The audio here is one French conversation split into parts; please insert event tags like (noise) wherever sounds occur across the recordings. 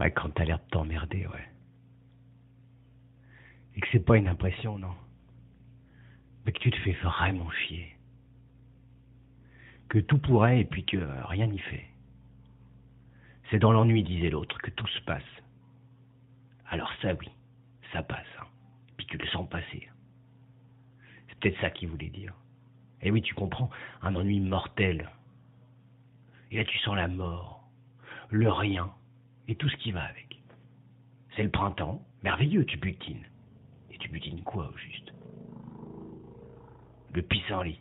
Ouais, quand t'as l'air de t'emmerder, ouais. Et que c'est pas une impression, non. Mais que tu te fais vraiment chier. Que tout pourrait et puis que rien n'y fait. C'est dans l'ennui, disait l'autre, que tout se passe. Alors ça, oui, ça passe. Hein. Puis tu le sens passer. C'est peut-être ça qu'il voulait dire. Et oui, tu comprends, un ennui mortel. Et là, tu sens la mort, le rien, et tout ce qui va avec. C'est le printemps, merveilleux, tu butines. Et tu butines quoi au juste? Le pissenlit.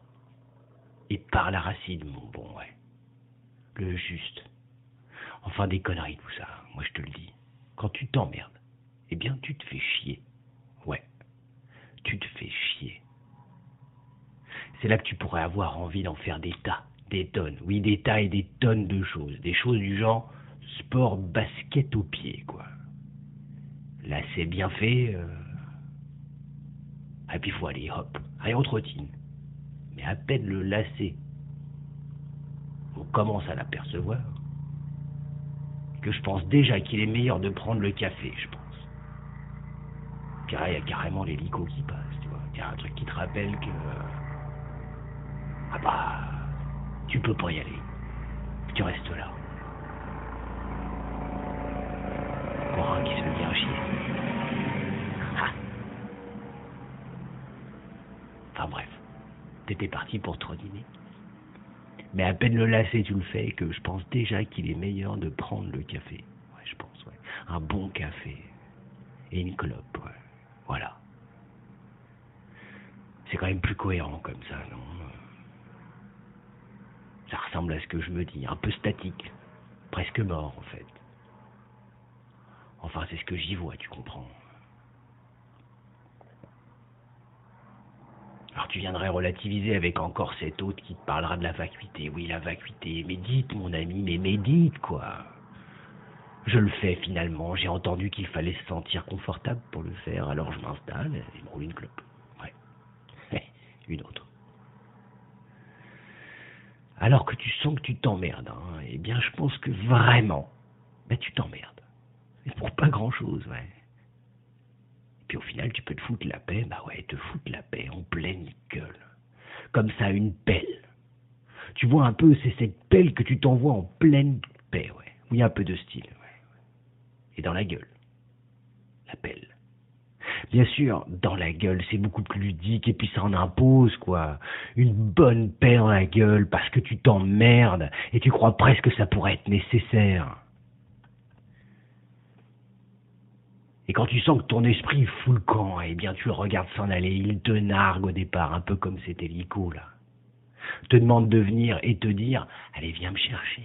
Et par la racine, mon bon, ouais. Le juste. Enfin, des conneries, tout ça, moi je te le dis. Quand tu t'emmerdes, eh bien, tu te fais chier. Ouais. Tu te fais chier. C'est là que tu pourrais avoir envie d'en faire des tas, des tonnes. Oui, des tas et des tonnes de choses. Des choses du genre sport basket au pied, quoi. Là, c'est bien fait. Euh... Et puis, faut aller, hop, rien on trottine. Mais à peine le lacet, on commence à l'apercevoir, que je pense déjà qu'il est meilleur de prendre le café, je pense. Car il y a carrément l'hélico qui passe, tu vois. Il y a un truc qui te rappelle que. Ah bah. Tu peux pas y aller. Tu restes là. Pour un qui se fait bien chier. Ah. Enfin bref. T'étais parti pour dîner. Mais à peine le lacet, tu le fais, que je pense déjà qu'il est meilleur de prendre le café. Ouais, je pense, ouais. Un bon café. Et une clope, ouais. Voilà. C'est quand même plus cohérent comme ça, non Ça ressemble à ce que je me dis, un peu statique, presque mort en fait. Enfin, c'est ce que j'y vois, tu comprends. Alors tu viendrais relativiser avec encore cet autre qui te parlera de la vacuité. Oui, la vacuité. Médite, mon ami, mais médite, quoi. Je le fais finalement. J'ai entendu qu'il fallait se sentir confortable pour le faire, alors je m'installe et me roule une clope. Ouais. (laughs) une autre. Alors que tu sens que tu t'emmerdes, hein, eh bien je pense que vraiment, ben, tu t'emmerdes. Et pour pas grand chose, ouais. Puis au final, tu peux te foutre la paix, bah ouais, te foutre la paix en pleine gueule. Comme ça, une pelle. Tu vois un peu, c'est cette pelle que tu t'envoies en pleine paix, ouais. Oui, un peu de style et dans la gueule. La pelle. Bien sûr, dans la gueule, c'est beaucoup plus ludique et puis ça en impose, quoi. Une bonne paix dans la gueule parce que tu t'emmerdes et tu crois presque que ça pourrait être nécessaire. Et quand tu sens que ton esprit fout le camp, eh bien tu le regardes s'en aller, il te nargue au départ, un peu comme cet hélico là. Te demande de venir et te dire, allez viens me chercher.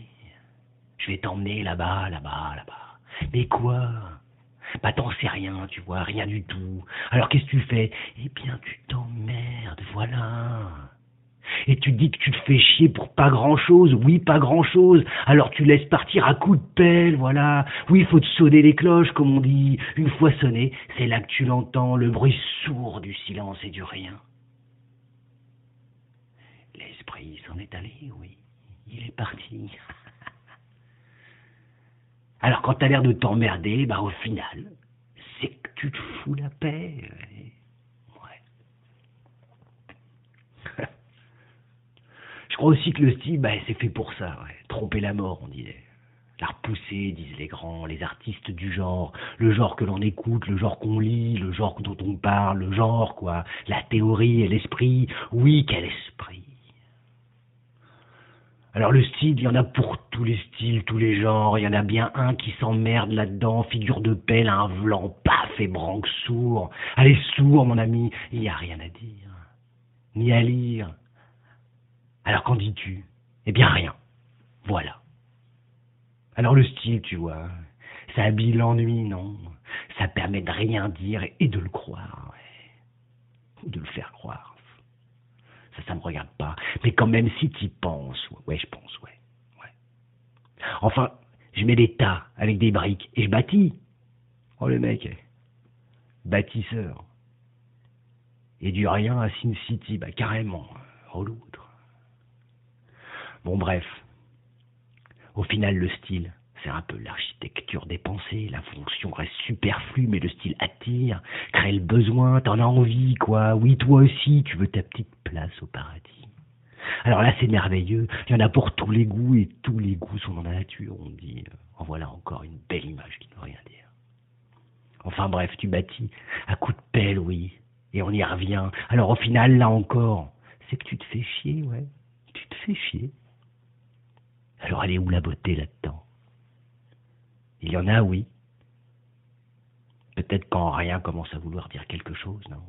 Je vais t'emmener là-bas, là-bas, là-bas. Mais quoi? Bah t'en sais rien, tu vois, rien du tout. Alors qu'est-ce que tu fais? Eh bien tu t'emmerdes, voilà. Et tu dis que tu te fais chier pour pas grand chose, oui, pas grand chose. Alors tu laisses partir à coups de pelle, voilà. Oui, il faut te sonner les cloches, comme on dit. Une fois sonné, c'est là que tu l'entends, le bruit sourd du silence et du rien. L'esprit s'en est allé, oui. Il est parti. (laughs) Alors quand t'as l'air de t'emmerder, bah au final, c'est que tu te fous la paix. Ouais. Je crois aussi que le style, bah, c'est fait pour ça. Tromper la mort, on disait. La repousser, disent les grands, les artistes du genre, le genre que l'on écoute, le genre qu'on lit, le genre dont on parle, le genre, quoi, la théorie et l'esprit. Oui, quel esprit alors le style, il y en a pour tous les styles, tous les genres. Il y en a bien un qui s'emmerde là-dedans, figure de pelle, un vlan, paf et branque sourd. Allez, sourd, mon ami, il n'y a rien à dire, ni à lire. Alors qu'en dis-tu? Eh bien rien. Voilà. Alors le style, tu vois, ça habille l'ennui, non? Ça permet de rien dire et de le croire, ouais. ou de le faire croire ça, ça me regarde pas. Mais quand même, si tu penses, ouais, je pense, ouais, ouais. Enfin, je mets des tas avec des briques et je bâtis. Oh le mec, bâtisseur. Et du rien à Sin City, bah carrément, oh l'autre. Bon bref, au final le style, c'est un peu l'architecture des pensées. La fonction reste superflue, mais le style attire, crée le besoin, t'en as envie, quoi. Oui, toi aussi, tu veux ta petite place au paradis. Alors là, c'est merveilleux. Il y en a pour tous les goûts et tous les goûts sont dans la nature. On dit, en voilà encore une belle image qui ne veut rien dire. Enfin bref, tu bâtis à coup de pelle, oui. Et on y revient. Alors au final, là encore, c'est que tu te fais chier, ouais. Tu te fais chier. Alors elle est où la beauté là-dedans? Il y en a, oui. Peut-être quand rien commence à vouloir dire quelque chose, non?